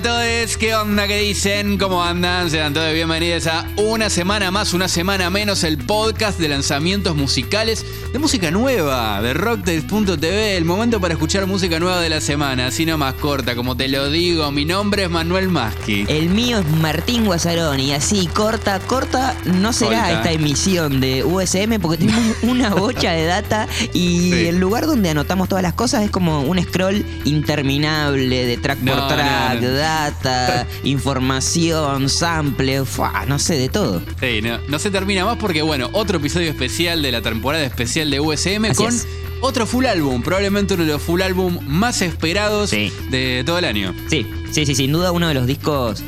a todos, ¿qué onda? ¿Qué dicen? ¿Cómo andan? Sean todos bienvenidos a una semana más, una semana menos, el podcast de lanzamientos musicales de música nueva, de rocktails.tv, el momento para escuchar música nueva de la semana, así no más corta, como te lo digo, mi nombre es Manuel Maschi. El mío es Martín Guasaroni, así corta, corta, no será esta emisión de USM porque tenemos una bocha de data y Sí. el lugar donde anotamos todas las cosas es como un scroll interminable de track No, por track, no, no. Data, información, sample, fuá, no sé, de todo. Sí, no, no se termina más porque, bueno, otro episodio especial de la temporada especial de USM Así con es. otro full álbum, probablemente uno de los full álbum más esperados Sí. de todo el año. Sí, sí, sí, sin duda uno de los discos.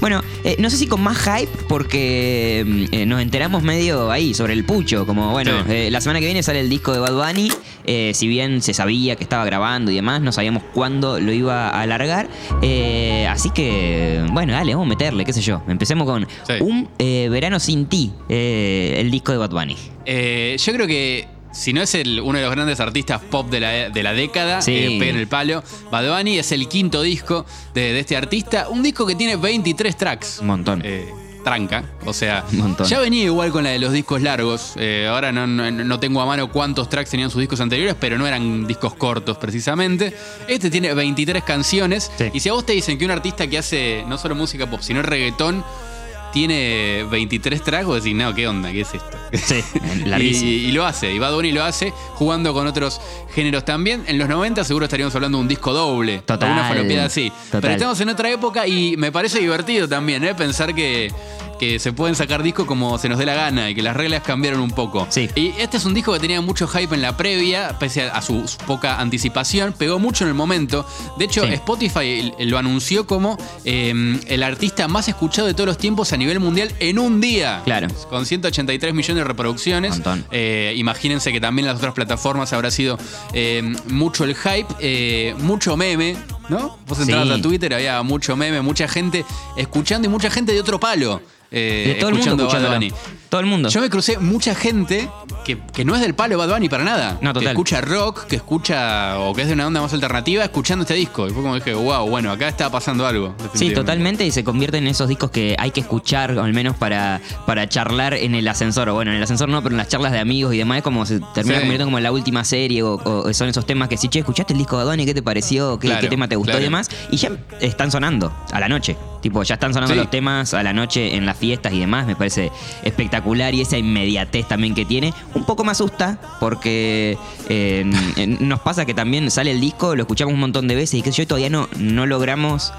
Bueno, eh, no sé si con más hype, porque mm, eh, nos enteramos medio ahí sobre el pucho. Como, bueno, Sí. eh, la semana que viene sale el disco de Bad Bunny. eh, si bien se sabía que estaba grabando y demás, no sabíamos cuándo lo iba a alargar. eh, así que, bueno, dale, vamos a meterle, qué sé yo. Empecemos con Sí. Un Verano Sin Ti, eh, el disco de Bad Bunny. Eh, yo creo que si no es el, uno de los grandes artistas pop de la, de la década, Sí. eh, pega en el palo. Bad Bunny es el quinto disco de, de este artista. Un disco que tiene 23 tracks. Un montón. Eh, tranca. O sea, ya venía igual con la de los discos largos. Eh, ahora no, no- no tengo a mano cuántos tracks tenían sus discos anteriores, pero no eran discos cortos precisamente. Este tiene 23 canciones. Sí. Y si a vos te dicen que un artista que hace no solo música pop, sino reggaetón, tiene 23 tracks, vos decís, no, ¿qué onda? ¿Qué es esto? Sí, y, larguísimo. y lo hace, y Bad Bunny lo hace, jugando con otros géneros también. En los 90 seguro estaríamos hablando de un disco doble. Total, o una falopeada así. total. Pero estamos en otra época y me parece divertido también, ¿eh? Pensar que, que se pueden sacar discos como se nos dé la gana y que las reglas cambiaron un poco. Sí. Y este es un disco que tenía mucho hype en la previa, pese a, a su, su poca anticipación, pegó mucho en el momento. De hecho, Sí. Spotify lo anunció como eh, el artista más escuchado de todos los tiempos a nivel mundial en un día. Claro. Con 183 millones de reproducciones. Montón. Eh, imagínense que también las otras plataformas habrá sido eh, mucho el hype, eh, mucho meme, ¿no? Vos entrabas Sí. a Twitter, había mucho meme, mucha gente escuchando y mucha gente de otro palo. eh, De todo el mundo escuchando Bad. Bunny. Todo el mundo. Yo me crucé mucha gente que, que no es del palo Bad Bunny para nada. No, Que total. escucha rock, que escucha, o que es de una onda más alternativa, escuchando este disco. Y fue como dije, wow, bueno, acá está pasando algo. Sí, totalmente, y se convierte en esos discos que hay que escuchar, al menos para, para charlar en el ascensor. O bueno, en el ascensor no, pero en las charlas de amigos y demás, es como se termina Sí. convirtiendo como en la última serie, o, o son esos temas que si, che, ¿escuchaste el disco de Donny? ¿Qué te pareció? ¿Qué, Claro, qué tema te gustó claro. y demás? Y ya están sonando a la noche. Tipo, ya están sonando Sí. los temas a la noche en las fiestas y demás. Me parece espectacular y esa inmediatez también que tiene. Un poco me asusta porque eh, eh, nos pasa que también sale el disco, lo escuchamos un montón de veces y que yo todavía no, no logramos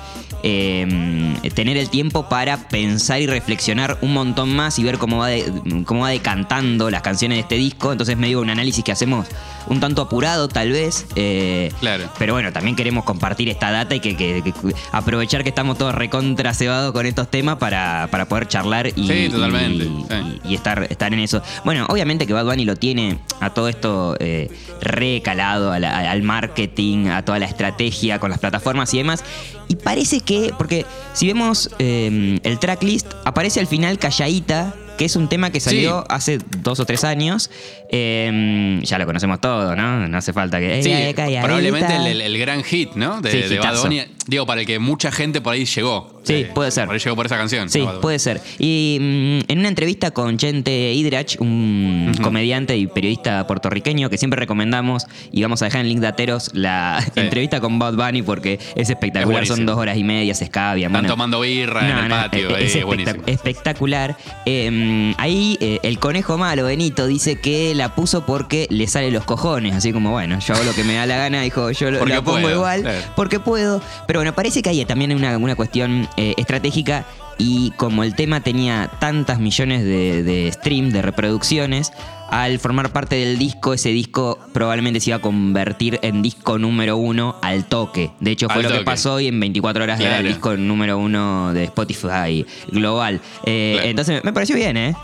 eh, tener el tiempo para pensar y reflexionar un montón más y ver cómo va, de- cómo va decantando las canciones de este disco. Entonces me digo un análisis que hacemos un tanto apurado tal vez. eh, Claro. pero bueno, también queremos compartir esta data y que, que- que aprovechar que estamos todos recontra cebados con estos temas para, para poder charlar y, Sí, totalmente, y- sí. y- y estar, estar en eso. Bueno, obviamente que Bad Bunny lo tiene a todo esto eh, recalado, a la- al marketing, a toda la estrategia con las plataformas y demás. Y parece que, porque si vemos eh, el tracklist, aparece al final Calladita, que es un tema que salió Sí. hace dos o tres años. Eh, ya lo conocemos todo, ¿no? No hace falta que... Sí, "Eh, calladita". probablemente el, el- el gran hit, ¿no? De, Sí, de Bad. Bunny. Digo, para el que mucha gente por ahí llegó. Sí, Eh, puede ser. Por ahí llegó por esa canción. Sí, puede ser. Y mm, en una entrevista con Chente Hidrach, un comediante y periodista puertorriqueño que siempre recomendamos, y vamos a dejar en link de Ateros la Sí. entrevista con Bad Bunny porque es espectacular. Es Son dos horas y media, se escabian. Están bueno. tomando birra en el no, patio. es, eh, es espectacular. Eh, ahí eh, el conejo malo, Benito, dice que la puso porque le sale los cojones. Así como, bueno, yo hago lo que me da la gana, dijo, yo lo, la pongo puedo, igual claro. porque puedo. Pero bueno, parece que hay también una, una cuestión eh, estratégica. Y como el tema tenía tantas millones de, de stream, de reproducciones, al formar parte del disco, ese disco probablemente se iba a convertir en disco número uno al toque. De hecho, fue Al lo que pasó y en 24 horas era el disco número uno de Spotify global. Eh, Claro. Entonces, me pareció bien, ¿eh?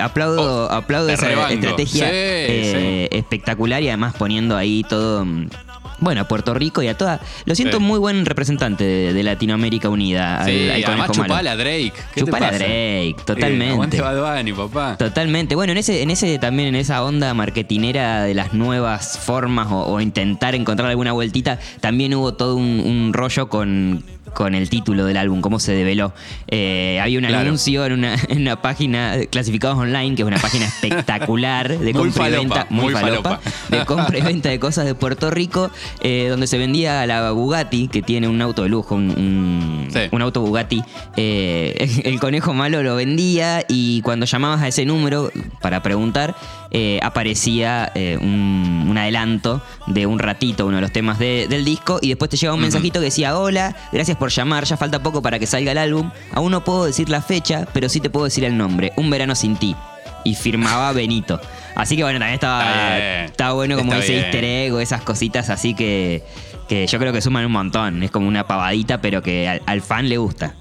Aplaudo, Oh, aplaudo esa rebanco. estrategia Sí, eh, espectacular y además poniendo ahí todo. Bueno, a Puerto Rico y a toda. Lo siento Sí. muy buen representante de, de Latinoamérica Unida. Sí, al además Conejo Malo. chupala a Drake. ¿Qué te Chupala a pasa? Drake, Sí, totalmente. aguante Bad Bunny, papá. Totalmente. Bueno, en ese, en ese también, en esa onda marketinera de las nuevas formas o, o intentar encontrar alguna vueltita, también hubo todo un, un rollo con con el título del álbum, cómo se develó. Eh, había un Claro. anuncio en una, en una página clasificados online, que es una página espectacular de compra y venta, muy, muy falopa, falopa. de compra y venta de cosas de Puerto Rico, eh, donde se vendía la Bugatti, que tiene un auto de lujo, un, un- Sí. un auto Bugatti. Eh, el conejo malo lo vendía y cuando llamabas a ese número para preguntar, eh, aparecía eh, un, un adelanto de un ratito, uno de los temas de- del disco, y después te llegaba un mensajito que decía, hola, gracias por llamar, ya falta poco para que salga el álbum, aún no puedo decir la fecha, pero sí te puedo decir el nombre, Un verano sin ti. Y firmaba Benito. Así que bueno, también estaba, Está bueno como Está bien. easter egg o esas cositas así que, que yo creo que suman un montón. Es como una pavadita, pero que al, al fan le gusta.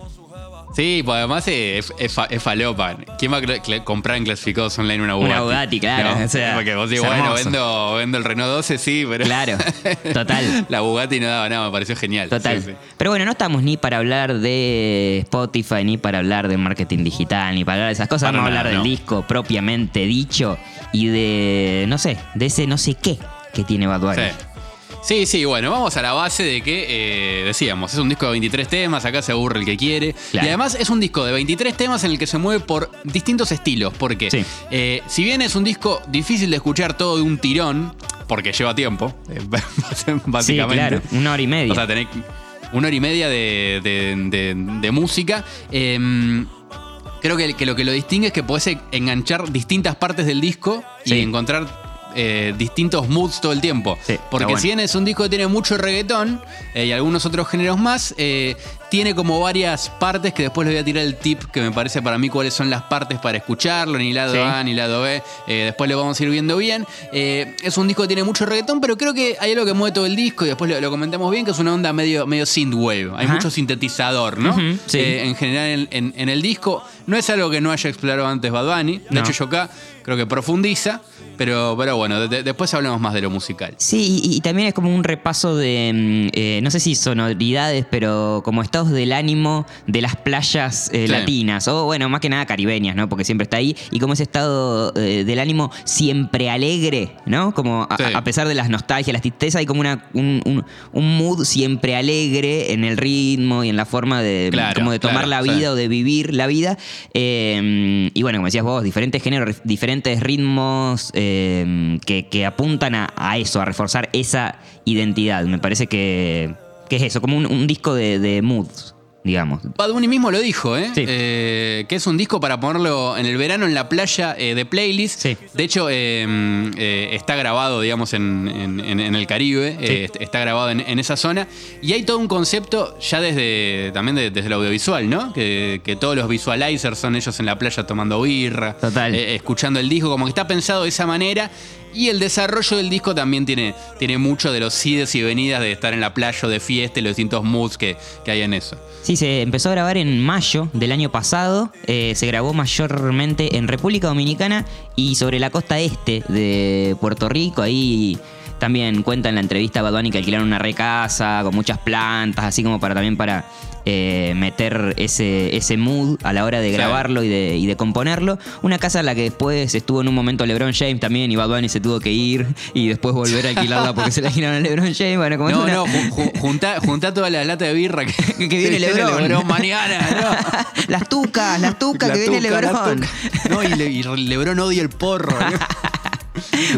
Sí, pues además es, es, es falopa. ¿Quién va a comprar en clasificados online una Bugatti? Una Bugatti, claro, o sea, porque vos decís, bueno, vendo, vendo el Renault 12, sí, pero. Claro, total. La Bugatti no daba nada, me pareció genial. Total. Sí, sí. Pero bueno, no estamos ni para hablar de Spotify, ni para hablar de marketing digital, ni para hablar de esas cosas. Para Vamos a hablar del disco propiamente dicho y de, no sé, de ese no sé qué que tiene Bad Bunny. Sí. Sí, sí, bueno, vamos a la base de que, eh, decíamos, es un disco de 23 temas, acá se aburre el que quiere. Claro. Y además es un disco de 23 temas en el que se mueve por distintos estilos, porque Sí. eh, si bien es un disco difícil de escuchar todo de un tirón, porque lleva tiempo, eh, básicamente. Sí, claro, una hora y media. O sea, tenés una hora y media de, de- de- de música. Eh, creo que, que lo que lo distingue es que podés enganchar distintas partes del disco Sí. y encontrar eh, distintos moods todo el tiempo. Sí, Porque bueno. si bien es un disco que tiene mucho reggaetón eh, y algunos otros géneros más, eh, tiene como varias partes que después les voy a tirar el tip que me parece para mí cuáles son las partes para escucharlo, ni lado Sí. A ni lado B. Eh, después lo vamos a ir viendo bien. Eh, es un disco que tiene mucho reggaetón, pero creo que hay algo que mueve todo el disco y después lo, lo comentamos bien, que es una onda medio, medio synthwave. Hay Ajá. mucho sintetizador, ¿no? Sí. Eh, en general en, en- en el disco. No es algo que no haya explorado antes Bad Bunny. De No. hecho, yo acá creo que profundiza. Pero, pero bueno, de- de- después hablamos más de lo musical. Sí, y, y también es como un repaso de, mm, eh, no sé si sonoridades, pero como estados del ánimo de las playas eh, Sí. latinas, o bueno, más que nada caribeñas, ¿no? Porque siempre está ahí, y como ese estado eh, del ánimo siempre alegre, ¿no? Como a, Sí. a pesar de las nostalgias, las tristezas, hay como una, un, un- un mood siempre alegre en el ritmo y en la forma de, Claro, como de tomar claro, la sí. vida o de vivir la vida. Eh, y bueno, como decías vos, diferentes géneros, diferentes ritmos que, que apuntan a, a eso, a reforzar esa identidad. Me parece que, que es eso, como un, un disco de, de moods, digamos. Bad Bunny mismo lo dijo, ¿eh? Sí. Eh, que es un disco para ponerlo en el verano en la playa eh, de playlist. Sí. De hecho, eh, eh, está grabado, digamos, en, en- el Caribe. est- está grabado en, en esa zona. Y hay todo un concepto ya desde también de- desde el audiovisual, ¿no? Que, que todos los visualizers son ellos en la playa tomando birra. Total. escuchando el disco, como que está pensado de esa manera. Y el desarrollo del disco también tiene, tiene mucho de los ides y venidas de estar en la playa o de fiesta y los distintos moods que, que hay en eso. Sí, se empezó a grabar en mayo del año pasado. eh, se grabó mayormente en República Dominicana y sobre la costa este de Puerto Rico. Ahí también cuenta en la entrevista a Bad Bunny que alquilaron una recasa con muchas plantas, así como para también para eh, meter ese, ese mood a la hora de grabarlo y de, y de componerlo. Una casa en la que después estuvo en un momento LeBron James también y Bad Bunny se tuvo que ir y después volver a alquilarla porque se la alquilaron a LeBron James. Bueno, como es No, una- no, ju- ju- junta, junta toda la lata de birra que, Que viene Lebrón. mañana, ¿no? las tucas, las tucas La que viene tuca, tuca. No, y, Le- y Lebrón odia el porro. ¿no?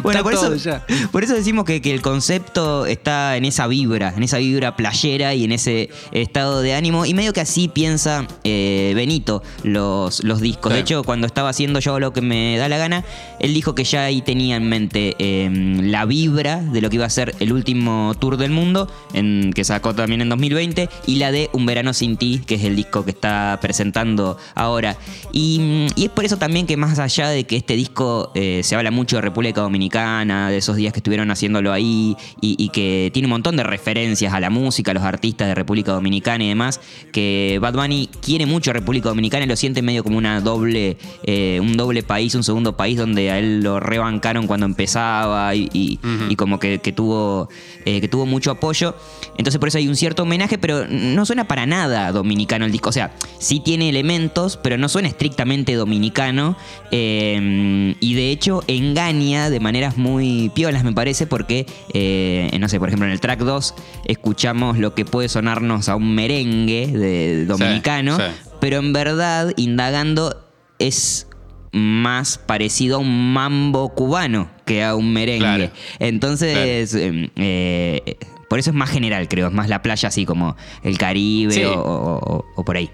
Bueno, Está por eso, ya. por eso decimos que, que el concepto está en esa vibra, en esa vibra playera y en ese estado de ánimo. Y medio que así piensa eh, Benito los, los discos. Sí. De hecho, cuando estaba haciendo yo lo que me da la gana, él dijo que ya ahí tenía en mente eh, la vibra de lo que iba a ser el último tour del mundo, en, que sacó también en 2020, y la de Un Verano Sin Ti, que es el disco que está presentando ahora. Y, y es por eso también que más allá de que este disco eh, se habla mucho de República Dominicana, de esos días que estuvieron haciéndolo ahí, y, y que tiene un montón de referencias a la música, a los artistas de República Dominicana y demás, que Bad Bunny quiere mucho a República Dominicana y lo siente medio como una doble, eh, un doble país, un segundo país donde a él lo rebancaron cuando empezaba y, y- Ujú. y como que, que tuvo, eh, que tuvo mucho apoyo. Entonces por eso hay un cierto homenaje, pero no suena para nada dominicano el disco. O sea, sí tiene elementos, pero no suena estrictamente dominicano. eh, y de hecho engaña combina de maneras muy piolas, me parece, porque, eh, no sé, por ejemplo, en el track 2 escuchamos lo que puede sonarnos a un merengue de, dominicano, sí. pero en verdad, indagando, es más parecido a un mambo cubano que a un merengue. Claro. Entonces, eh, eh, por eso es más general, creo, es más la playa así como el Caribe Sí. o, o- o por ahí.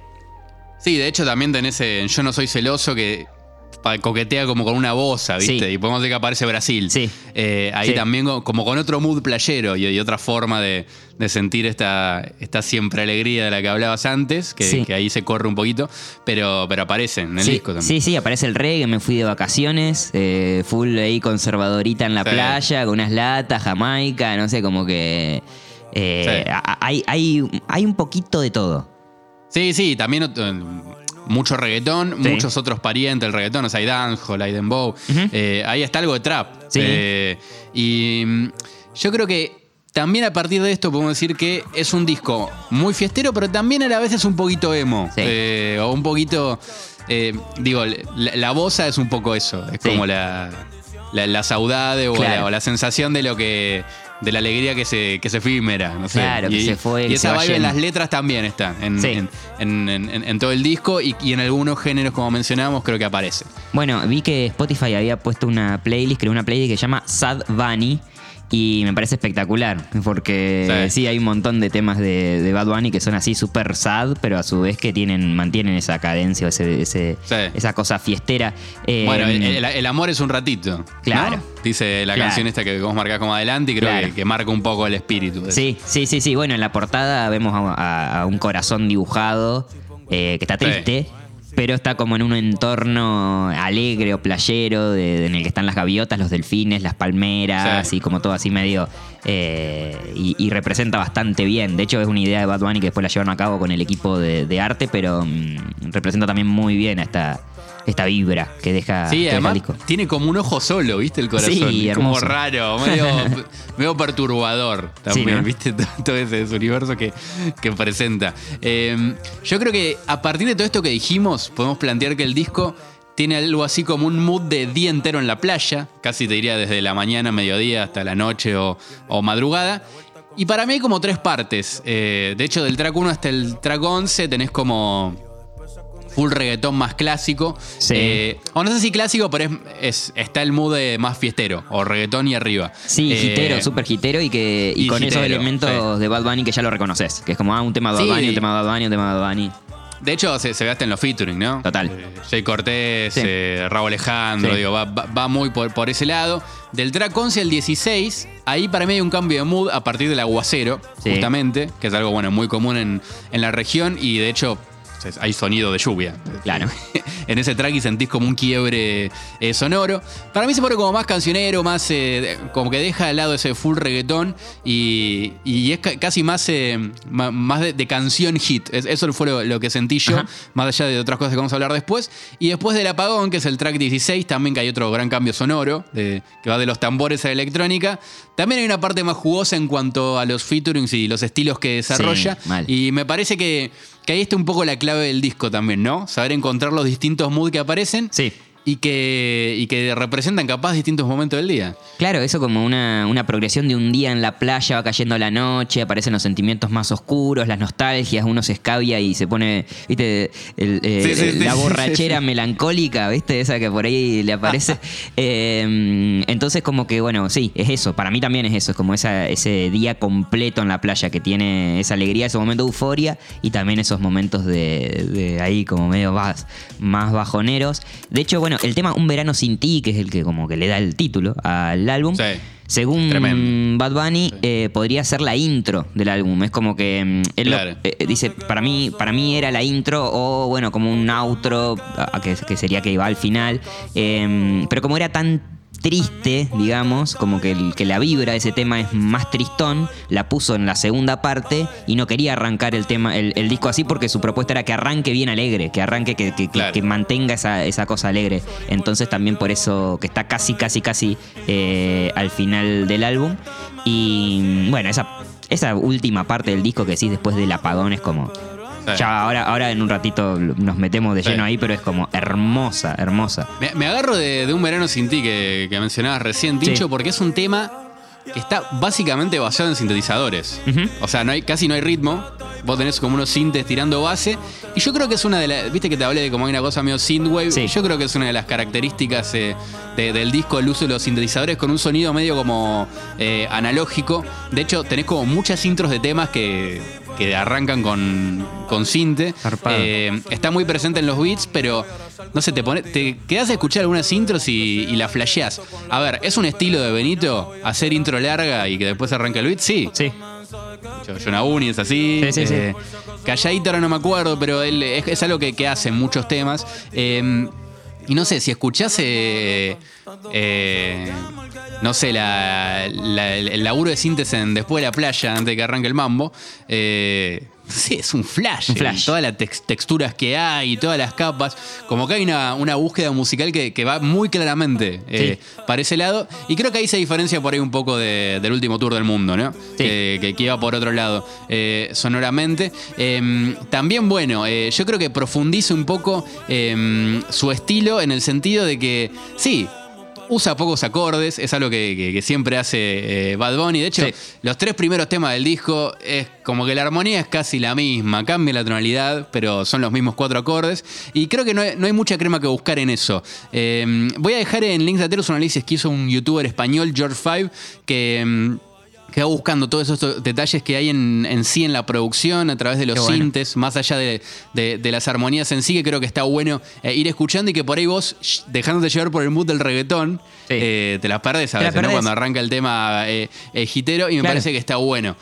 Sí, de hecho también tenés en Yo no soy celoso que coquetea como con una boza, ¿viste? Sí. Y podemos decir que aparece Brasil. Sí. Eh, ahí Sí. también co- como con otro mood playero y, y otra forma de, de sentir esta, esta siempre alegría de la que hablabas antes, que, ahí se corre un poquito, pero, pero aparece en el disco también. Sí, sí, aparece el reggae, me fui de vacaciones, eh, full ahí conservadorita en la playa, con unas latas, Jamaica, no sé, como que... eh, hay, hay, hay un poquito de todo. Sí, sí, también mucho reggaetón, Sí. muchos otros parientes del reggaetón, o sea, hay dancehall, hay dembow, eh, ahí está algo de trap. Sí. Eh, y mm, yo creo que también a partir de esto podemos decir que es un disco muy fiestero, pero también a la vez es un poquito emo, Sí. eh, o un poquito, eh, digo, la, la bosa es un poco eso, es como la, la, la saudade o, Claro. la, o la sensación de lo que... De la alegría que se, que se efímera, no sé. Claro, que y, se fue, y que esa vibe en las letras también está. En, Sí. en- todo el disco y, y en algunos géneros, como mencionábamos, creo que aparece. Bueno, vi que Spotify había puesto una playlist, creó una playlist que se llama Sad Bunny. Y me parece espectacular, porque Sí. sí, hay un montón de temas de, de Bad Bunny que son así súper sad, pero a su vez que tienen, mantienen esa cadencia, o ese, ese- Sí. esa cosa fiestera. Eh, bueno, el, el- el amor es un ratito. ¿no? Claro. Dice la Claro. canción esta que vos marcás como adelante y creo Claro. que, que marca un poco el espíritu. de. Sí, sí, sí, sí. Bueno, en la portada vemos a, a- a un corazón dibujado eh, que está triste, pero está como en un entorno alegre o playero de- de- en el que están las gaviotas, los delfines, las palmeras Sí. y como todo así medio... eh, y, y representa bastante bien. De hecho, es una idea de Bad Bunny que después la llevaron a cabo con el equipo de, de arte, pero mm, representa también muy bien a esta, esta vibra que deja, Sí, que deja el además disco. tiene como un ojo solo, ¿viste? El corazón. Sí, Es como raro, medio, medio perturbador también, Sí, ¿no? ¿viste? Todo, ese, ese universo que, que presenta. Eh, yo creo que a partir de todo esto que dijimos, podemos plantear que el disco tiene algo así como un mood de día entero en la playa, casi te diría desde la mañana, mediodía, hasta la noche o, o madrugada. Y para mí hay como tres partes. Eh, de hecho, del track 1 hasta el track 11 tenés como full reggaetón más clásico. Sí. Eh, o no sé si clásico, pero es, es- está el mood de más fiestero, o reggaetón y arriba. Sí, Eh, hitero, súper hitero y que y, y con esos elementos sí. de Bad Bunny que ya lo reconoces. Que es como, ah, un tema de Bad Sí. Bunny, un tema de Bad Bunny, un tema de Bad Bunny. De hecho, se, se ve hasta en los featuring, ¿no? Total. Eh, Jay Cortés, Sí. eh, Raúl Alejandro, Sí. digo, va, va- va muy por, por ese lado. Del track 11 al 16, ahí para mí hay un cambio de mood a partir del aguacero, Sí. justamente, que es algo bueno muy común en, en la región y de hecho hay sonido de lluvia. Claro. en ese track y sentís como un quiebre eh, sonoro. Para mí se pone como más cancionero, más eh, como que deja de lado ese full reggaetón y, y es ca- casi más, eh, más de, de canción hit. Es- eso fue lo, lo que sentí yo, Ajá. más allá de otras cosas que vamos a hablar después. Y después del apagón, que es el track 16, también que hay otro gran cambio sonoro, de- que va de los tambores a la electrónica. También hay una parte más jugosa en cuanto a los featurings y los estilos que desarrolla. Y me parece que, que ahí está un poco la clave del disco también, ¿no? Saber encontrar los distintos moods que aparecen Sí. Y que, y que representan capaz distintos momentos del día. Claro, eso como una, una progresión de un día en la playa, va cayendo la noche, aparecen los sentimientos más oscuros, las nostalgias, uno se escabia y se pone, viste, el- eh, Sí, sí, sí, la sí, borrachera melancólica, viste, esa que por ahí le aparece. Eh, entonces como que, bueno, sí, es eso, para mí también es eso, es como esa, ese día completo en la playa que tiene esa alegría, ese momento de euforia y también esos momentos de, de ahí como medio más, más bajoneros. De hecho, bueno, el tema Un verano sin ti, que es el que como que le da el título al álbum. Sí. Según Tremendo. Bad Bunny, eh, podría ser la intro del álbum. Es como que mm, él lo- Claro. eh, dice, para mí, para mí era la intro o bueno, como un outro, que, que sería que iba al final. Eh, pero como era tan triste, digamos, como que, el- que la vibra de ese tema es más tristón, la puso en la segunda parte y no quería arrancar el tema, el, el disco así porque su propuesta era que arranque bien alegre, que arranque, que, que- que- Claro. que mantenga esa, esa cosa alegre. Entonces también por eso que está casi, casi, casi eh, al final del álbum. Y bueno, esa, esa última parte del disco que decís después del apagón es como Sí. Ya ahora, ahora en un ratito nos metemos de Sí. lleno ahí, pero es como hermosa, hermosa. Me, me agarro de, de un verano sin ti que, que mencionabas recién, Sí. Tincho, porque es un tema que está básicamente basado en sintetizadores. O sea, no hay, casi no hay ritmo. Vos tenés como unos sintes tirando base. Y yo creo que es una de las. Viste que te hablé de como hay una cosa medio synthwave. Sí. Yo creo que es una de las características eh, de- del disco el uso de los sintetizadores con un sonido medio como eh, analógico. De hecho, tenés como muchas intros de temas que, que arrancan con, con sinte. Eh, está muy presente en los beats, pero no sé, te, pone, te quedas a escuchar algunas intros y, y la flasheás. A ver, ¿es un estilo de Benito hacer intro larga y que después arranque el beat? Sí. Sí. Jonah Uni es así. Sí, sí, sí. Eh, Calladito ahora no me acuerdo, pero él es, es algo que, que hace en muchos temas. Eh, y no sé, si escuchás, eh, eh, no sé, la- la- el, laburo de síntesis después de la playa, antes de que arranque el mambo, eh, sí, es un flash. Un flash. Todas las tex- texturas que hay y todas las capas. Como que hay una, una búsqueda musical que, que va muy claramente eh, para ese lado. Y creo que ahí se diferencia por ahí un poco de- del último tour del mundo, ¿no? Sí. Que, que, que iba por otro lado eh, sonoramente. Eh, también, bueno, eh, yo creo que profundiza un poco eh, su estilo en el sentido de que, sí. Usa pocos acordes, es algo que, que- que siempre hace eh, Bad Bunny. De hecho, Sí. los tres primeros temas del disco es como que la armonía es casi la misma, cambia la tonalidad, pero son los mismos cuatro acordes. Y creo que no hay, no hay mucha crema que buscar en eso. Eh, voy a dejar en links lateros un análisis que hizo un youtuber español, George Five, que. Que va buscando todos esos detalles que hay en, en sí en la producción a través de los bueno. sintes, más allá de, de- de las armonías en sí, que creo que está bueno eh, ir escuchando y que por ahí vos, dejándote llevar por el mood del reggaetón, Sí. eh, te las perdés a veces, ¿no? Cuando arranca el tema eh, eh, hitero y me Claro. parece que está bueno.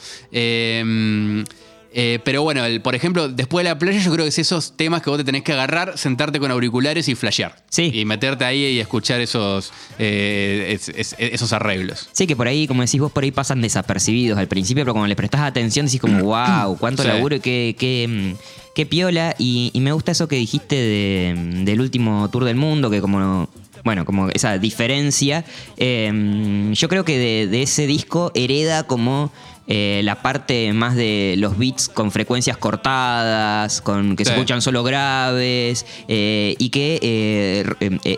Eh, pero bueno, el- por ejemplo, después de la playa yo creo que es esos temas que vos te tenés que agarrar, sentarte con auriculares y flashear. Sí. Y meterte ahí y escuchar esos, eh, es- es- esos arreglos. Sí, que por ahí, como decís vos, por ahí pasan desapercibidos al principio, pero cuando le prestás atención decís como, wow, cuánto Sí. laburo y qué, qué, mm, qué piola. Y, y me gusta eso que dijiste de- del último tour del mundo, que como... Bueno, como esa diferencia. Eh, yo creo que de, de ese disco hereda como eh, la parte más de los beats con frecuencias cortadas, con que se escuchan solo graves eh, y que, eh, eh,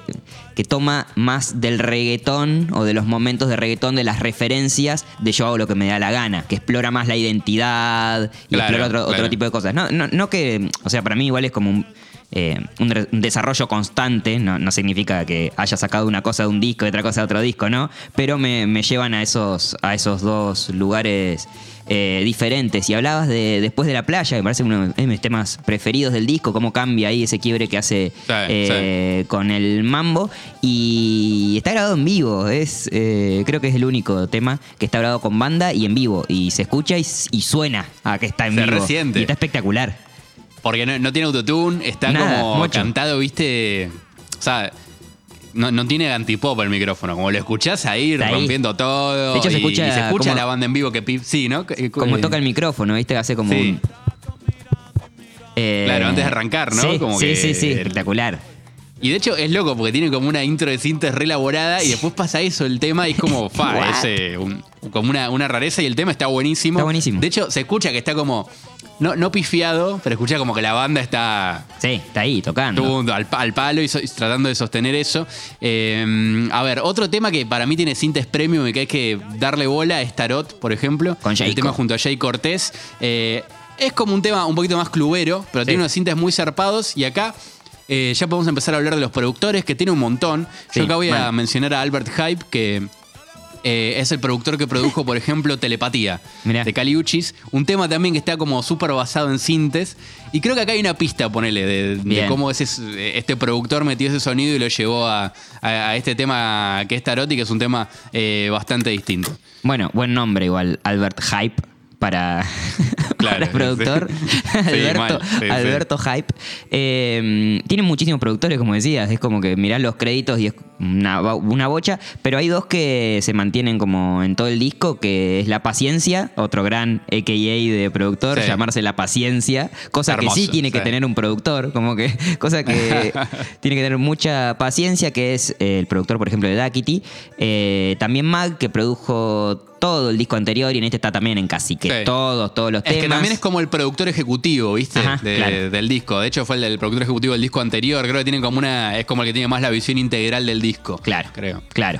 que toma más del reggaetón o de los momentos de reggaetón, de las referencias de yo hago lo que me da la gana, que explora más la identidad y Claro, explora otro, otro tipo de cosas. No, no, no que, o sea, para mí igual es como un, eh, un desarrollo constante, no, no significa que haya sacado una cosa de un disco y otra cosa de otro disco, ¿no? Pero me, me llevan a esos, a esos dos lugares eh, diferentes. Y hablabas de Después de la playa, que me parece uno de mis temas preferidos del disco, cómo cambia ahí ese quiebre que hace Sí, eh, con el mambo. Y está grabado en vivo, es creo que es el único tema que está grabado con banda y en vivo. Y se escucha y, y suena a que está en Se vivo. resiente. Y está espectacular. Porque no, no tiene autotune, está Nada, como mucho. cantado, viste. O sea, no, no tiene antipop el micrófono. Como lo escuchás ahí, Está ahí. rompiendo todo. De hecho, se y- escucha y se escucha como- la banda en vivo que pi- sí, ¿no? Que- Como eh, toca el micrófono, ¿viste? Hace como Sí. un. Eh, Claro, antes de arrancar, ¿no? Sí, Como sí, que sí, espectacular. Y de hecho es loco porque tiene como una intro de cintas re elaborada y después pasa eso, el tema, y es como, fa, What? es eh, un- como una, una rareza y el tema está buenísimo. Está buenísimo. De hecho, se escucha que está como, no, no pifiado, pero escucha como que la banda está Sí, está ahí tocando. Al, al palo y, so- y tratando de sostener eso. Eh, a ver, otro tema que para mí tiene cintas premium y que hay que darle bola es Tarot, por ejemplo. Con El Jayco. tema junto a Jay Cortés. Eh, es como un tema un poquito más clubero, pero Sí. tiene unos cintas muy zarpados y acá. eh, ya podemos empezar a hablar de los productores, que tiene un montón. Sí, Yo acá voy a mencionar a Albert Hype, que eh, es el productor que produjo, por ejemplo, Telepatía Mirá. de Caliuchis. Un tema también que está como súper basado en sintes. Y creo que acá hay una pista, ponele, de, de cómo ese, este productor metió ese sonido y lo llevó a, a- a este tema que es Tarot y que es un tema eh, bastante distinto. Bueno, buen nombre igual, Albert Hype para, Claro, para el productor. sí. Alberto, mal, sí, sí. Alberto Hype. Eh, tiene muchísimos productores, como decías. Es como que mirás los créditos y es una, una bocha, pero hay dos que se mantienen como en todo el disco, que es La Paciencia, otro gran AKA de productor, llamarse La Paciencia, cosa Hermoso, que sí tiene que tener un productor, como que, cosa que tiene que tener mucha paciencia, que es el productor, por ejemplo, de Duckity. Eh, también Mag, que produjo todo el disco anterior y en este está también en casi que Sí. todos, todos los Es temas. que también es como el productor ejecutivo, ¿viste? Ajá, De- claro. Del disco. De hecho, fue el del productor ejecutivo del disco anterior. Creo que tiene como una. Es como el que tiene más la visión integral del disco. Claro, Creo. Claro.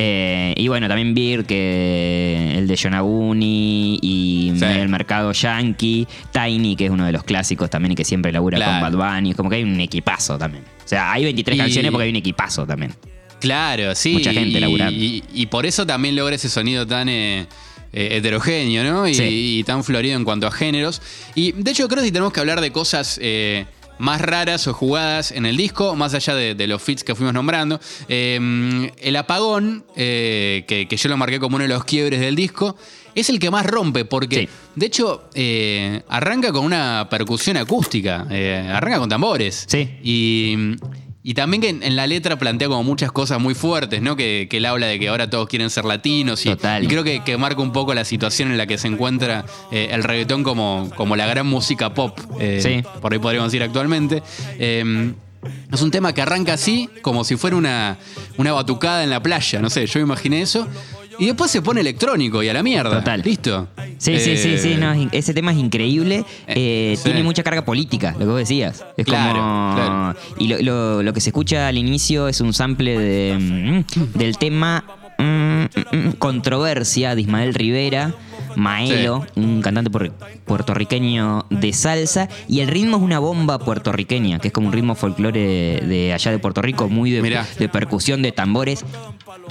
Eh, y bueno, también Beer, que el de Yonaguni y Sí. el mercado Yankee, Tiny, que es uno de los clásicos también y que siempre labura Claro. con Bad Bunny. Es como que hay un equipazo también. O sea, hay 23 Y- canciones porque hay un equipazo también. Claro, sí. Mucha gente y, laburando. Y, y por eso también logra ese sonido tan eh, eh, heterogéneo, ¿no? Y, Sí. y tan florido en cuanto a géneros. Y de hecho, creo que si tenemos que hablar de cosas. eh, más raras o jugadas en el disco, más allá de, de los fits que fuimos nombrando. Eh, el apagón, eh, que, que yo lo marqué como uno de los quiebres del disco, es el que más rompe, porque Sí. de hecho eh, arranca con una percusión acústica, arranca con tambores. Sí. Y, y también que en, en la letra plantea como muchas cosas muy fuertes, ¿no? Que, que él habla de que ahora todos quieren ser latinos. Y, Total. y creo que, que marca un poco la situación en la que se encuentra eh, el reggaetón como, como la gran música pop, eh, Sí. por ahí podríamos decir actualmente. Eh, es un tema que arranca así, como si fuera una, una batucada en la playa, no sé, yo me imaginé eso. Y después se pone electrónico y a la mierda. Total. ¿Listo? Sí, sí, sí, Eh, sí, no, es in- ese tema es increíble. Eh, Eh, sí. Tiene mucha carga política, lo que vos decías. Es Claro, como. claro. Y lo, lo- lo que se escucha al inicio es un sample de, mm, del tema mm, mm, mm, Controversia de Ismael Rivera. Maelo, un cantante puer- puertorriqueño de salsa, y el ritmo es una bomba puertorriqueña, que es como un ritmo folclore de allá de Puerto Rico, muy de, percusión de tambores.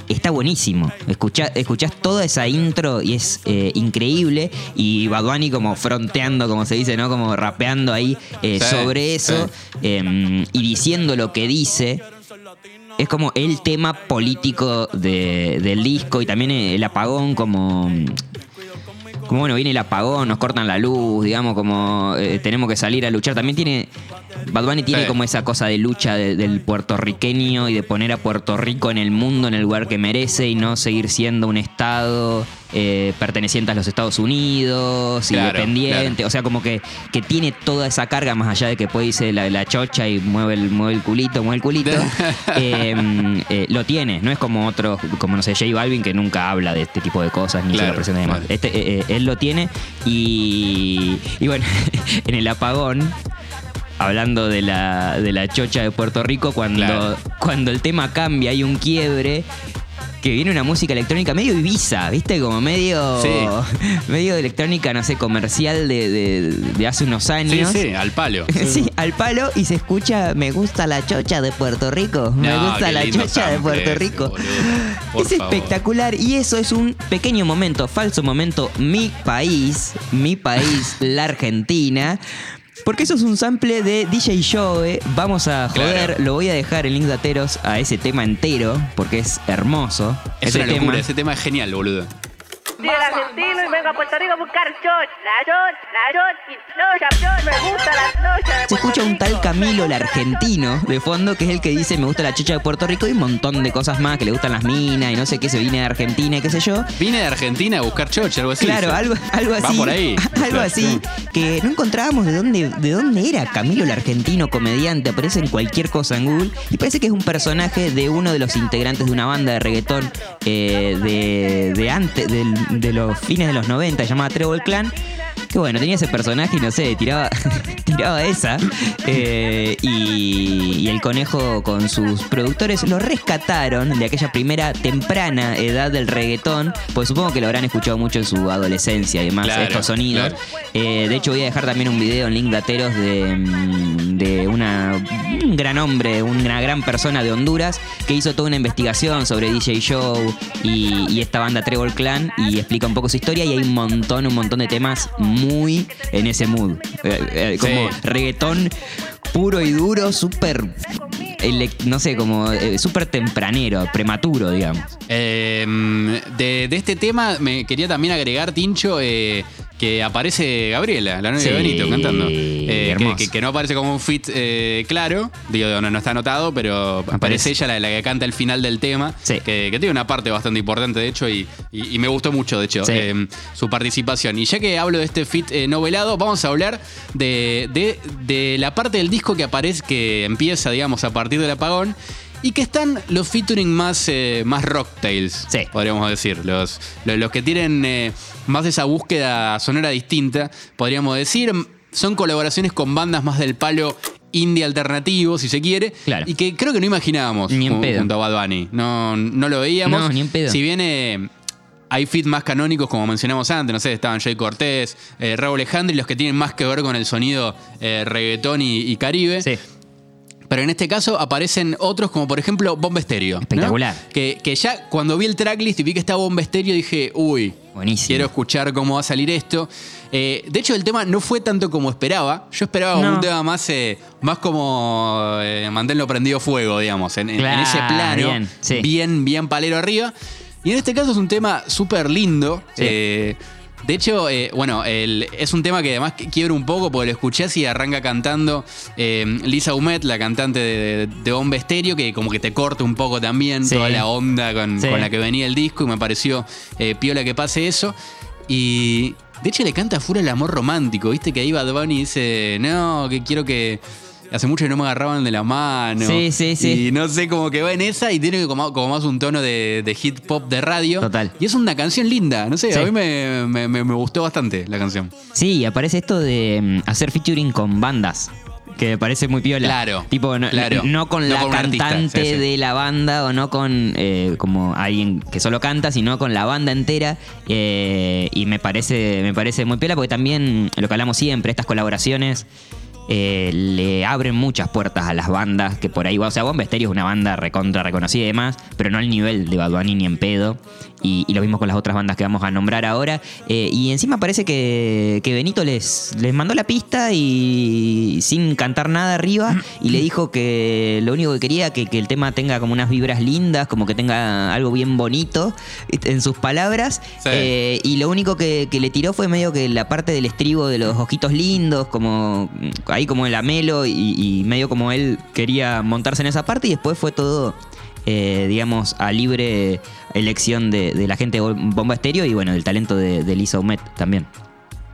Está buenísimo. Escuchá- escuchás toda esa intro y es eh, increíble. Y Bad Bunny como fronteando, como se dice, ¿no? Como rapeando ahí eh, Sí, sobre eso eh, y diciendo lo que dice. Es como el tema político de- del disco y también el apagón como... Como bueno, viene el apagón, nos cortan la luz, digamos, como eh, tenemos que salir a luchar. También tiene. Bad Bunny tiene Sí. como esa cosa de lucha de- del puertorriqueño y de poner a Puerto Rico en el mundo, en el lugar que merece y no seguir siendo un estado eh, perteneciente a los Estados Unidos, Claro, independiente. O sea, como que, que tiene toda esa carga, más allá de que puede irse la, la chocha y mueve el, mueve el culito, mueve el culito. eh, eh, lo tiene, no es como otros, como no sé, J Balvin, que nunca habla de este tipo de cosas ni se lo demás. claro. Este, eh, eh, él lo tiene y, y bueno, en el apagón, hablando de la, de la chocha de Puerto Rico, cuando, Claro. cuando el tema cambia, hay un quiebre. Que viene una música electrónica medio Ibiza, ¿viste? Como medio. Sí. medio de electrónica, no sé, comercial de, de- de hace unos Sí, años. sí, al palo. Sí, al palo y se escucha Me gusta la chocha de Puerto Rico. Me gusta la chocha de Puerto Rico. boludo. Es favor. espectacular y eso es un pequeño momento, falso momento, mi país, mi país, la Argentina. Porque eso es un sample de DJ Joe. Vamos a joder, Claro. lo voy a dejar en links dateros a ese tema entero, porque es hermoso. Es ese una locura, tema. ese tema es genial, boludo. Soy el argentino y vengo a Puerto Rico a buscar chot, la chot, la chot, y chot, me gusta la de Se escucha un tal. Camilo el argentino de fondo, que es el que dice me gusta la chocha de Puerto Rico y un montón de cosas más, que le gustan las minas y no sé qué, se viene de Argentina y qué sé yo. Vine de Argentina a buscar chocha, algo así. Claro, algo, algo Va así. por ahí. Algo Claro. así. Que no encontrábamos de dónde, de dónde era Camilo el argentino comediante. Aparece en cualquier cosa en Google. Y parece que es un personaje de uno de los integrantes de una banda de reggaetón eh, de, de antes, del- de, los fines de los 90, llamada Treble Clan. Que bueno, tenía ese personaje y no sé, tiraba, tiraba esa. Eh, y, y el conejo con sus productores lo rescataron de aquella primera temprana edad del reggaetón. Pues supongo que lo habrán escuchado mucho en su adolescencia y demás, Claro, estos sonidos. claro. Eh, de hecho, voy a dejar también un video en link dateros de, mm, de una, un gran hombre, una gran persona de Honduras que hizo toda una investigación sobre DJ Show y, y esta banda Treble Clan y explica un poco su historia y hay un montón, un montón de temas muy en ese mood. Eh, eh, como Sí. reggaetón puro y duro, súper, no sé, como eh, súper tempranero, prematuro, digamos. Eh, de, de este tema me quería también agregar, Tincho, eh, que aparece Gabriela, la novia Sí, de Benito, cantando. Eh, que, hermoso. que- que no aparece como un fit eh, claro, digo, no, no está anotado, pero aparece, Aparece. ella la, la que canta el final del tema, Sí. que, que tiene una parte bastante importante, de hecho, y, y- y me gustó mucho, de hecho, Sí. eh, su participación. Y ya que hablo de este fit eh, novelado, vamos a hablar de, de- de la parte del disco que aparece, que empieza, digamos, a partir del apagón. Y que están los featuring más, eh, más rocktails, Sí. podríamos decir. Los, los, los que tienen eh, más esa búsqueda sonora distinta, podríamos decir. Son colaboraciones con bandas más del palo indie alternativo, si se quiere. Claro. Y que creo que no imaginábamos Ni en pedo. junto a Bad Bunny. No, no lo veíamos. No, ni en pedo. Si bien eh, hay fit más canónicos, como mencionamos antes, no sé, estaban Jay Cortés, eh, Raúl Alejandro, y los que tienen más que ver con el sonido eh, reggaetón y, y caribe. Sí. Pero en este caso aparecen otros, como por ejemplo Bomba Estéreo. ¿no? Espectacular. Que, que ya cuando vi el tracklist y vi que estaba Bomba Estéreo, dije, uy, Buenísimo. quiero escuchar cómo va a salir esto. Eh, de hecho, el tema no fue tanto como esperaba. Yo esperaba No. un tema más, eh, más como eh, manténlo prendido fuego, digamos, en, ese plano. bien, sí. bien, bien palero arriba. Y en este caso es un tema súper lindo. Sí. De hecho, eh, bueno, el- es un tema que además quiebra un poco porque lo escuché así y arranca cantando eh, Lisa Humet, la cantante de, de Bomba Estéreo, que como que te corta un poco también Sí. toda la onda con, Sí. con la que venía el disco y me pareció eh, piola que pase eso. Y de hecho le canta Fura el amor romántico, viste que ahí Bad Bunny dice, no, que quiero que... Hace mucho que no me agarraban de la mano. Sí, sí, sí. Y no sé, como que va en esa y tiene como, como más un tono de, de hit pop de radio. Total. Y es una canción linda, no sé, Sí. a mí me, me- me- me gustó bastante la canción. Sí, aparece esto de mm, hacer featuring con bandas. Que me parece muy piola. Claro, Tipo, no, claro. no con No la con un artista, cantante sí, sí. de la banda o no con eh, como alguien que solo canta, sino con la banda entera. Eh, y me parece, me parece muy piola porque también lo que hablamos siempre, estas colaboraciones. Eh, le abren muchas puertas a las bandas que por ahí va. O sea, Bomba es una banda recontra reconocida y demás, pero no al nivel de Bad ni en pedo. Y, y lo mismo con las otras bandas que vamos a nombrar ahora. Eh, y encima parece que, que Benito les, les mandó la pista y sin cantar nada arriba y le dijo que lo único que quería que, que el tema tenga como unas vibras lindas, como que tenga algo bien bonito en sus palabras. Sí. Eh, y lo único que, que le tiró fue medio que la parte del estribo de los ojitos lindos, como ahí como el amelo y, y medio como él quería montarse en esa parte y después fue todo, eh, digamos, a libre elección de, la gente de Bomba Estéreo y bueno, del talento de, Lisa Humet también.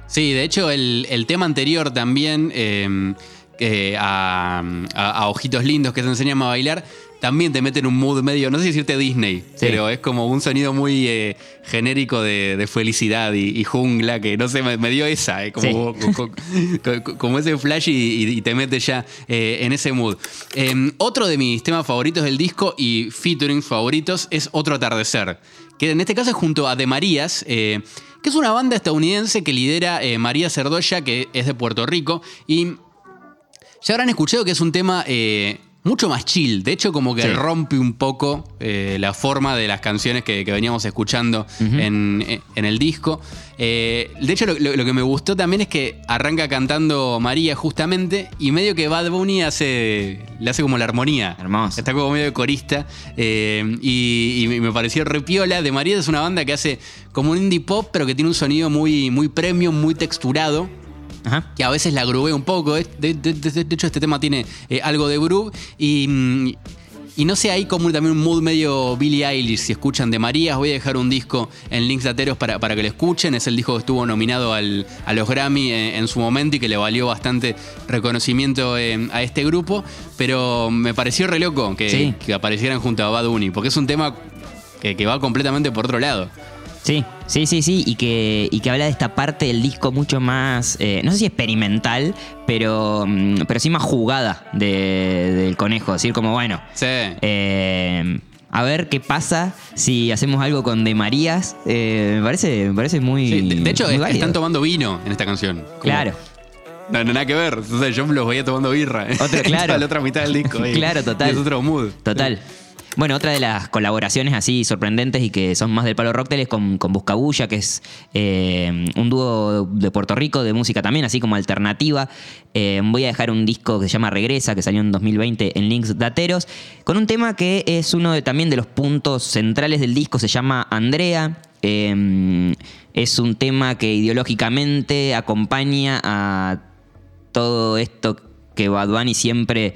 Sí, de hecho, el, el tema anterior también, eh, eh, a, a- Ojitos Lindos que te enseñan a bailar, también te mete en un mood medio, no sé si decirte Disney, Sí. pero es como un sonido muy eh, genérico de, de felicidad y, y jungla, que no sé, me, me dio esa, eh, como, co- co- co- como ese flash y, te mete ya eh, en ese mood. Eh, otro de mis temas favoritos del disco y featuring favoritos es Otro Atardecer, que en este caso es junto a De Marías, que es una banda estadounidense que lidera eh, María Cerdoya, que es de Puerto Rico, y ya habrán escuchado que es un tema eh, mucho más chill. De hecho, como que Sí. rompe un poco eh, la forma de las canciones que, que veníamos escuchando en, en el disco. Eh, de hecho, lo, lo- lo que me gustó también es que arranca cantando María justamente y medio que Bad Bunny hace, le hace como la armonía. Hermoso. Está como medio de corista. eh, y, y me- me pareció repiola. De María es una banda que hace como un indie pop, pero que tiene un sonido muy, muy premium, muy texturado Ajá. que a veces la grubé un poco. De, de- de- hecho, este tema tiene eh, algo de groove. Y, mm, y no sé, hay como también un mood medio Billie Eilish. Si escuchan de Marías, voy a dejar un disco en links dateros para, para que lo escuchen. Es el disco que estuvo nominado al- a los Grammy en, en su momento y que le valió bastante reconocimiento eh, a este grupo. Pero me pareció re loco que, Sí. que aparecieran junto a Bad Bunny, porque es un tema que, que va completamente por otro lado. Sí, sí, sí, sí, y que, y que habla de esta parte del disco mucho más, eh, no sé si experimental, pero, mm, pero sí más jugada de- del conejo. Decir como, bueno, Sí. eh, a ver qué pasa si hacemos algo con De Marías. Eh, me, parece, me parece muy. Sí, de, de hecho, muy es- válido. están tomando vino en esta canción. Como- Claro. No, no, nada que ver. Sea, yo los veía tomando birra. Otro, claro. la otra mitad del disco. Claro, total. Y es otro mood. Total. Bueno, otra de las colaboraciones así sorprendentes y que son más del palo rocktel es con, con Buscabulla, que es eh, un dúo de Puerto Rico de música también, así como alternativa. Eh, voy a dejar un disco que se llama Regresa, que salió en 2020 en Links Dateros, con un tema que es uno también de los puntos centrales del disco, se llama Andrea. eh, es un tema que ideológicamente acompaña a todo esto que Bad Bunny siempre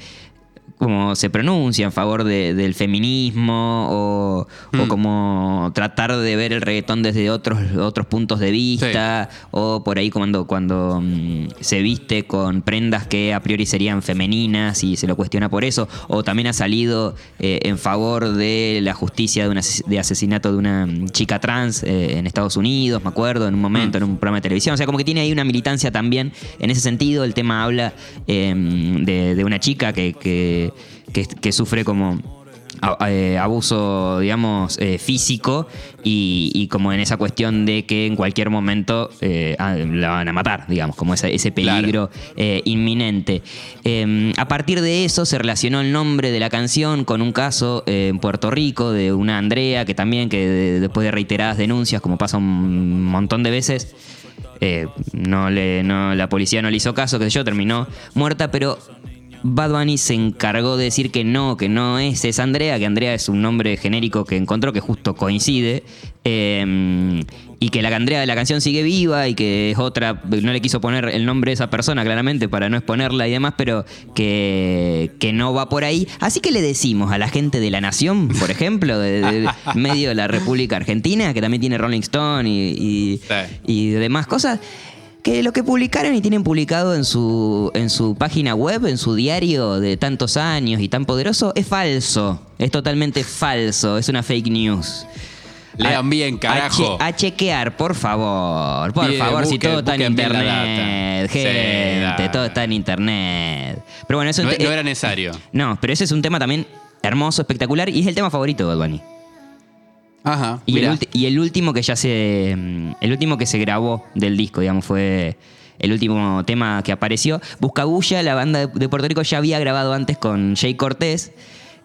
como se pronuncia en favor de- del feminismo o, o Mm. como tratar de ver el reggaetón desde otros, otros puntos de vista o por ahí cuando, cuando mm, se viste con prendas que a priori serían femeninas y se lo cuestiona por eso o también ha salido eh, en favor de la justicia de, un ases- de asesinato de una mm, chica trans eh, en Estados Unidos, me acuerdo, en un momento, en un programa de televisión. O sea, como que tiene ahí una militancia también en ese sentido. El tema habla eh, de, de una chica que, que, que- que sufre como eh, abuso, digamos, eh, físico y, y como en esa cuestión de que en cualquier momento eh, ah, la van a matar, digamos, como ese, ese Claro. peligro eh, inminente. Eh, a partir de eso se relacionó el nombre de la canción con un caso en Puerto Rico de una Andrea que también, que de- después de reiteradas denuncias, como pasa un montón de veces, eh, no le, no, la policía no le hizo caso, qué sé yo, terminó muerta, pero Bad Bunny se encargó de decir que no, que no es esa Andrea, que Andrea es un nombre genérico que encontró que justo coincide, eh, y que la Andrea de la canción sigue viva y que es otra, no le quiso poner el nombre de esa persona claramente para no exponerla y demás, pero que, que no va por ahí. Así que le decimos a la gente de La Nación, por ejemplo, de, de- medio de la República Argentina, que también tiene Rolling Stone y, y- Sí. y demás cosas, que lo que publicaron y tienen publicado en su, en su página web, en su diario de tantos años y tan poderoso, es falso. Es totalmente falso. Es una fake news. Lean A- bien, carajo. A, che- a chequear, por favor. Por Bien, favor, si todo está en internet. Sí, Gente, todo está en internet. Pero bueno, eso No, era necesario. no, pero ese es un tema también hermoso, espectacular y es el tema favorito de Bunny. Ajá. Y el, mirá. ulti- y el último que ya se. mm, El último que se grabó del disco, digamos, fue el último tema que apareció. Buscabulla, la banda de, Puerto Rico, ya había grabado antes con Jay Cortés.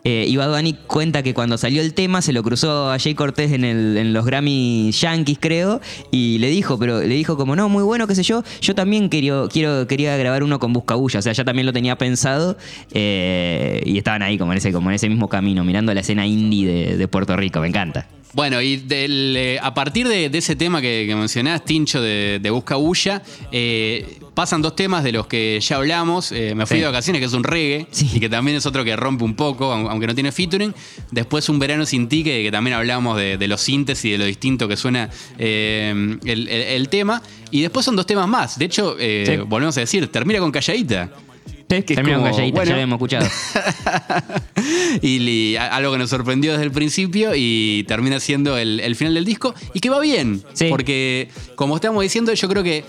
Eh, y Bad Bunny cuenta que cuando salió el tema se lo cruzó a Jay Cortés en, el- en los Grammy Yankees, creo, y le dijo, pero le dijo como, no, muy bueno, qué sé yo, yo también quiero, quería grabar uno con Buscabulla, o sea, ya también lo tenía pensado, eh, y estaban ahí como en, ese, como en ese mismo camino, mirando la escena indie de, de Puerto Rico, me encanta. Bueno, y del, eh, a partir de, de ese tema que, que mencionás, Tincho, de, de Busca Bulla, eh, pasan dos temas de los que ya hablamos. Eh, me fui Sí. de vacaciones, que es un reggae, Sí. y que también es otro que rompe un poco, aun- aunque no tiene featuring. Después Un Verano Sin Ti, que, que también hablamos de, de los sintes y de lo distinto que suena eh, el, el- el tema. Y después son dos temas más. De hecho, eh, Sí. volvemos a decir, termina con Calladita. Que Terminó con como, calladita, bueno. ya lo hemos escuchado. y li- a- algo que nos sorprendió desde el principio y termina siendo el, el final del disco y que va bien. Sí. Porque, como estamos diciendo, yo creo que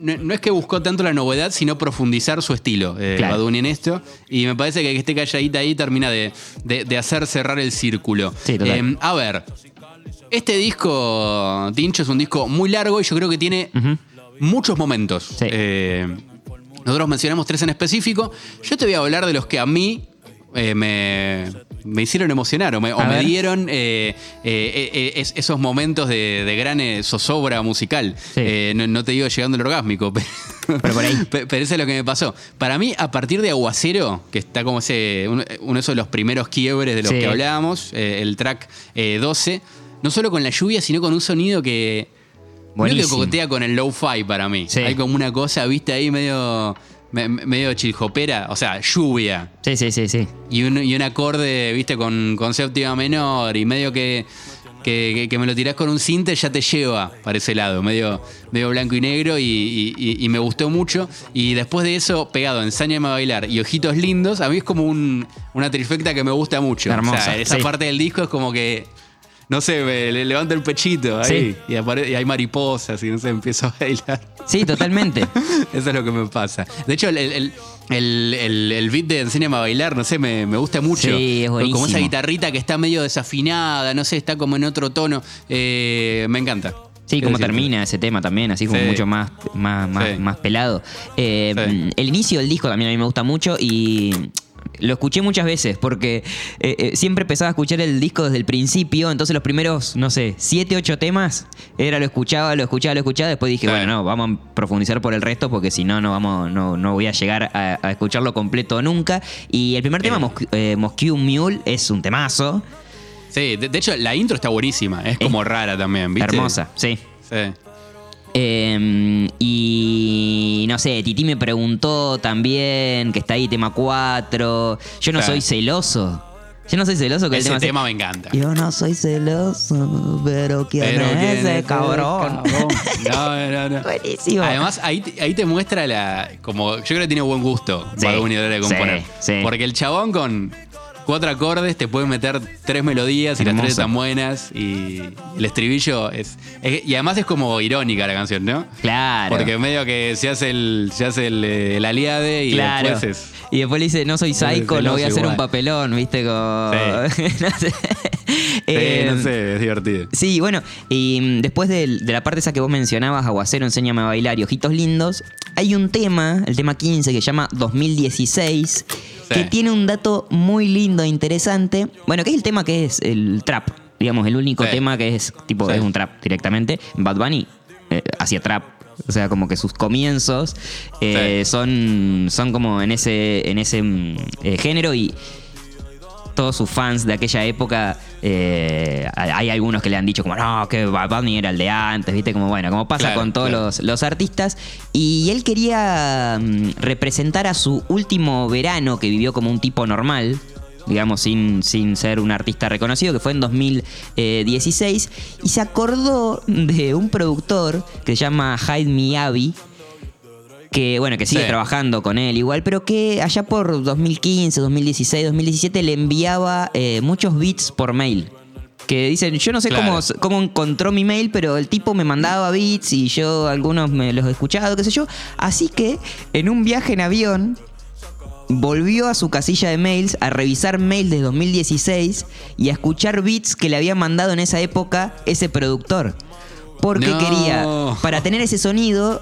no, es que buscó tanto la novedad, sino profundizar su estilo, eh, Claro. Bad Bunny en esto. Y me parece que que esté calladita ahí termina de, de- de hacer cerrar el círculo. Sí. Eh, a ver, este disco, Tincho, es un disco muy largo y yo creo que tiene muchos momentos. Sí. Eh, nosotros mencionamos tres en específico. Yo te voy a hablar de los que a mí eh, me, me hicieron emocionar o me, o dieron eh, eh, es- esos momentos de, de gran zozobra musical. Sí. No, no te digo llegando al orgásmico, pero, Pero por ahí. pe- pero eso es lo que me pasó. Para mí, a partir de Aguacero, que está como ese uno, uno de los primeros quiebres de los Sí. que hablábamos, el track eh, 12, no solo con la lluvia, sino con un sonido que... Medio que Buenísimo. coquetea con el low-fi para mí. Sí. Hay como una cosa, viste, ahí medio, me- medio chiljopera. O sea, lluvia. Sí, sí, sí, sí. Y un, y un acorde, viste, con, con séptima menor. Y medio que, que, que- que me lo tirás con un cinte ya te lleva para ese lado. Medio, medio blanco y negro. Y, y- y- y me gustó mucho. Y después de eso, pegado, Ensáñame a bailar y Ojitos Lindos, a mí es como un- una trifecta que me gusta mucho. Hermosa, O sea, esa sí. parte del disco es como que. No sé, me le levanto el pechito ahí. Y, apare- y hay mariposas y no sé, empiezo a bailar. Sí, totalmente. Eso es lo que me pasa. De hecho, el, el, el, el- beat de Enséñame a bailar, no sé, me, me gusta mucho. Sí, es Como esa buenísimo. guitarrita que está medio desafinada, no sé, está como en otro tono. Eh, me encanta. Sí, decirte. termina ese tema también, así como Sí. mucho más, más, más, Sí. más pelado. Eh, Sí. El inicio del disco también a mí me gusta mucho y lo escuché muchas veces porque eh, eh, siempre empezaba a escuchar el disco desde el principio, entonces los primeros, no sé, siete, ocho temas, era lo escuchaba, lo escuchaba, lo escuchaba, después dije, bueno, no, vamos a profundizar por el resto porque si no, no, vamos, no, no voy a llegar a, a escucharlo completo nunca. Y el primer tema, Eh. Eh, Mule, es un temazo. Sí, de, de hecho la intro está buenísima, es como rara también, ¿viste? Hermosa, sí. Sí. Eh, y no sé, Titi me preguntó también, que está ahí tema 4. Yo no Claro. soy celoso. Yo no soy celoso que el Ese tema, tema me encanta. Yo no soy celoso, pero quién Pero es ¿quién es ese cabrón. cabrón? No, no, no. Buenísimo. Además, ahí, te- ahí te muestra la. Como, yo creo que tiene buen gusto Sí, Bad Bunny a la hora de sí, componer. sí. Porque el chabón con cuatro acordes te puede meter tres melodías y las tres están buenas. Y el estribillo es, es- Y además es como irónica la canción, ¿no? Claro. Porque medio que se hace el, se hace el, eh, el aliade y claro. después es. Y después le dice, no soy psycho, no voy a hacer igual. un papelón, ¿viste? Como... Sí. no sé. Eh, no sé, es divertido. Sí, bueno, y mm, después de, la parte esa que vos mencionabas, Aguacero, Enséñame a bailar y Ojitos Lindos, hay un tema, el tema 15, que se llama 2016, que tiene un dato muy lindo e interesante. Bueno, que es el tema que es el trap, digamos, el único Sí. tema que es tipo, Sí. es un trap directamente. Bad Bunny eh, hacía trap. O sea, como que sus comienzos eh, son, son como en ese, en ese mm, eh, género y todos sus fans de aquella época, eh, hay algunos que le han dicho como, no, que Bad Bunny era el de antes, ¿viste? Como bueno, como pasa Claro, con todos claro. los, los artistas. Y él quería mm, representar a su último verano que vivió como un tipo normal, digamos, sin, sin ser un artista reconocido, que fue en 2016, y se acordó de un productor que se llama Hyde Miyabi, que bueno, que sigue Sí. trabajando con él igual, pero que allá por 2015, 2016, 2017 le enviaba eh, muchos beats por mail. Que dicen, yo no sé Claro. cómo, cómo encontró mi mail, pero el tipo me mandaba beats y yo algunos me los he escuchado, qué sé yo. Así que en un viaje en avión volvió a su casilla de mails a revisar mails de 2016 y a escuchar beats que le había mandado en esa época ese productor. Porque No. quería, para tener ese sonido,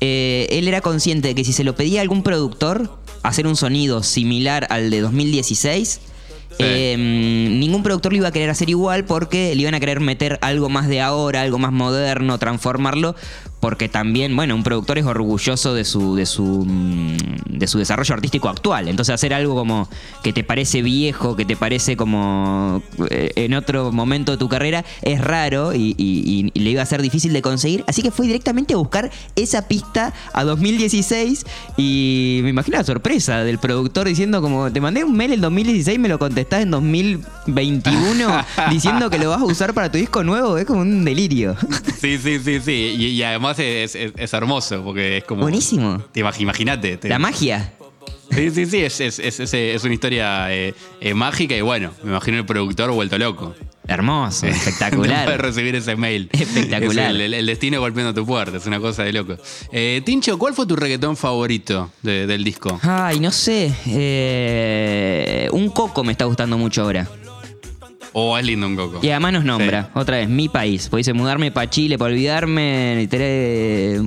eh, él era consciente de que si se lo pedía a algún productor, hacer un sonido similar al de 2016, Sí. eh, mm, ningún productor lo iba a querer hacer igual porque le iban a querer meter algo más de ahora, algo más moderno, transformarlo. Porque también, bueno, un productor es orgulloso de su, de su, mm, de su desarrollo artístico actual. Entonces hacer algo como que te parece viejo, que te parece como eh, en otro momento de tu carrera, es raro y, y- y le iba a ser difícil de conseguir. Así que fue directamente a buscar esa pista a 2016 y me imagino la sorpresa del productor diciendo como, te mandé un mail en 2016 me lo contestás en 2021 diciendo que lo vas a usar para tu disco nuevo. Es como un delirio. Sí, sí, sí, sí. Y, y además es, es- es hermoso porque es como. Buenísimo. Te imag- Imagínate. te- La magia. Sí, sí, sí. Es, es, es, una historia eh, eh, mágica y bueno, me imagino el productor vuelto loco. Hermoso, No espectacular. puede recibir ese mail. Espectacular. Es el, el- el destino golpeando tu puerta, es una cosa de loco. Eh, Tincho, ¿cuál fue tu reggaetón favorito de- del disco? Ay, no sé. un coco me está gustando mucho ahora. Oh, es lindo un coco. Y además nos nombra, Sí. otra vez, mi país. Pues dice mudarme para Chile, para olvidarme,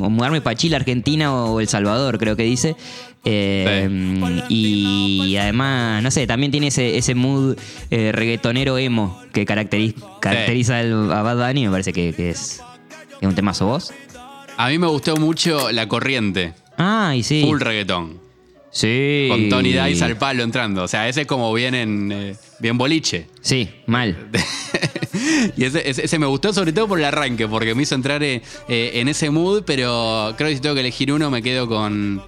o mudarme para Chile, Argentina o El Salvador, creo que dice. Eh, Y además, no sé, también tiene ese, ese mood eh, reggaetonero emo que caracteri- caracteriza al- a Bad Bunny. Me parece que, que es, es un temazo vos. A mí me gustó mucho La Corriente. Ay, sí. Full reggaetón. Sí. Con Tony Dice al palo entrando. O sea, ese es como bien en. eh, bien boliche. Sí, mal. y ese, ese- ese me gustó sobre todo por el arranque, porque me hizo entrar eh, eh, en ese mood, pero creo que si tengo que elegir uno me quedo con,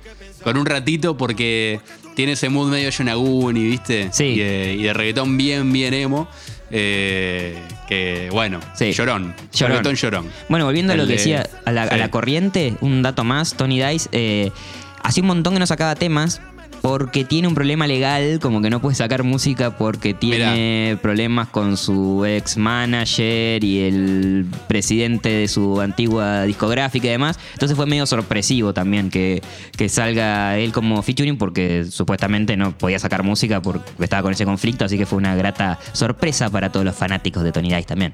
con un ratito porque tiene ese mood medio Yonaguni, ¿viste? Sí. Y de, y de reggaetón bien, bien emo. que bueno, Sí. llorón. Llorón. Reggaetón llorón. Bueno, volviendo a lo El que de- decía, a la, a la corriente, un dato más, Tony Dice, hace un montón que no sacaba temas porque tiene un problema legal, como que no puede sacar música porque tiene problemas con su ex manager y el presidente de su antigua discográfica y demás. Entonces fue medio sorpresivo también que, que salga él como featuring porque supuestamente no podía sacar música porque estaba con ese conflicto, así que fue una grata sorpresa para todos los fanáticos de Tony Dice también.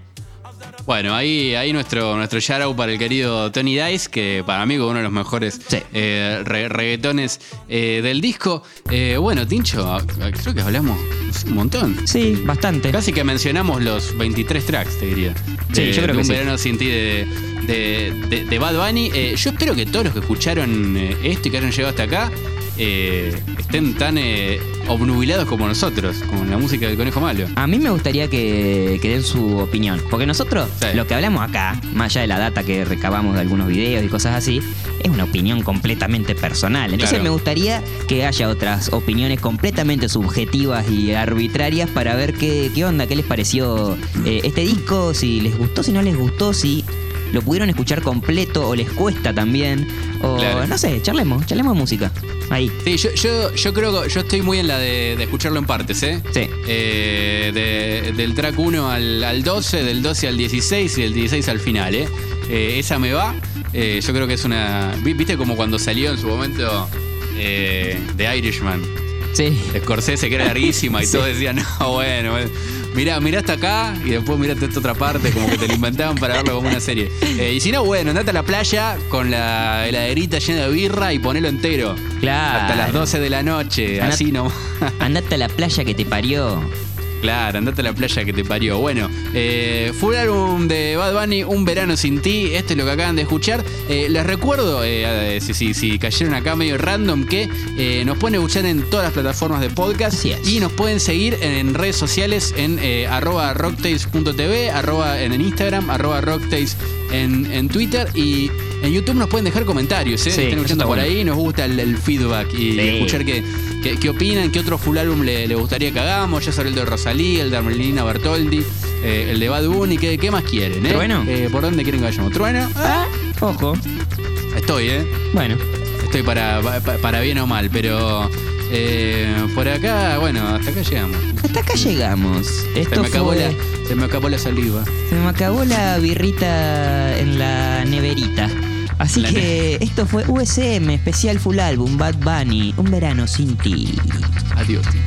Bueno, ahí, ahí nuestro, nuestro shout out para el querido Tony Dice, que para mí es uno de los mejores Sí. eh, re- reggaetones eh, del disco. Eh, bueno, Tincho, a- a- creo que hablamos un montón. Sí, bastante. Casi que mencionamos los 23 tracks, te diría. Sí, De- yo creo de que un sí. verano sin ti de, de, de- Bad Bunny. Eh, yo espero que todos los que escucharon eh, esto y que hayan llegado hasta acá eh, estén tan eh, obnubilados como nosotros, como la música del conejo malo. A mí me gustaría que, que den su opinión. Porque nosotros, Sí. lo que hablamos acá, más allá de la data que recabamos de algunos videos y cosas así, es una opinión completamente personal. Entonces Claro. me gustaría que haya otras opiniones completamente subjetivas y arbitrarias para ver qué, qué onda, qué les pareció eh, este disco, si les gustó, si no les gustó, si lo pudieron escuchar completo o les cuesta también. O Claro. no sé, charlemos, charlemos de música. Ahí. Sí, yo, yo, yo creo que yo estoy muy en la de, de escucharlo en partes, ¿eh? Sí. Eh, de- del track 1 al, al 12, del 12 al 16 y del 16 al final, ¿eh? Eh, esa me va. Eh, yo creo que es una. vi- ¿Viste como cuando salió en su momento eh, The Irishman? Sí. Scorsese, que era larguísima y Sí. todos decían, no, bueno, bueno. Mirá, mirá hasta acá y después mirá esta otra parte, como que te lo inventaban para verlo como una serie. Eh, y si no, bueno, andate a la playa con la heladerita llena de birra y ponelo entero. Claro. Hasta las 12 de la noche, Andá- así no. Andate a la playa que te parió. Claro, andate a la playa que te parió. Bueno, eh, full álbum de Bad Bunny, Un verano sin ti. Esto es lo que acaban de escuchar. Eh, les recuerdo, eh, si, si- si cayeron acá medio random, que eh, nos pueden escuchar en todas las plataformas de podcast y nos pueden seguir en, redes sociales en eh, arroba rocktails.tv, arroba en Instagram, arroba rocktails en, en Twitter y en YouTube nos pueden dejar comentarios, ¿eh? Sí, Estén eso escuchando por bueno. ahí, nos gusta el, el feedback y Sí. escuchar qué, qué, qué opinan, qué otro full álbum le, le gustaría que hagamos. Ya sobre el de Rosalía, el de Armelina Bertoldi, eh, el de Bad Bunny, ¿qué, qué más quieren? Eh? ¿Trueno? Eh, ¿Por dónde quieren que vayamos? ¿Trueno? Ah, ojo. Estoy, ¿eh? Bueno, Estoy para, pa- para bien o mal, pero eh, por acá, bueno, hasta acá llegamos. hasta acá llegamos. Se me, acabó fue- la, se me acabó la saliva. se me acabó la birrita en la neverita. Así La que esto fue USM, especial full álbum, Bad Bunny, un verano sin ti. Adiós, Ticho.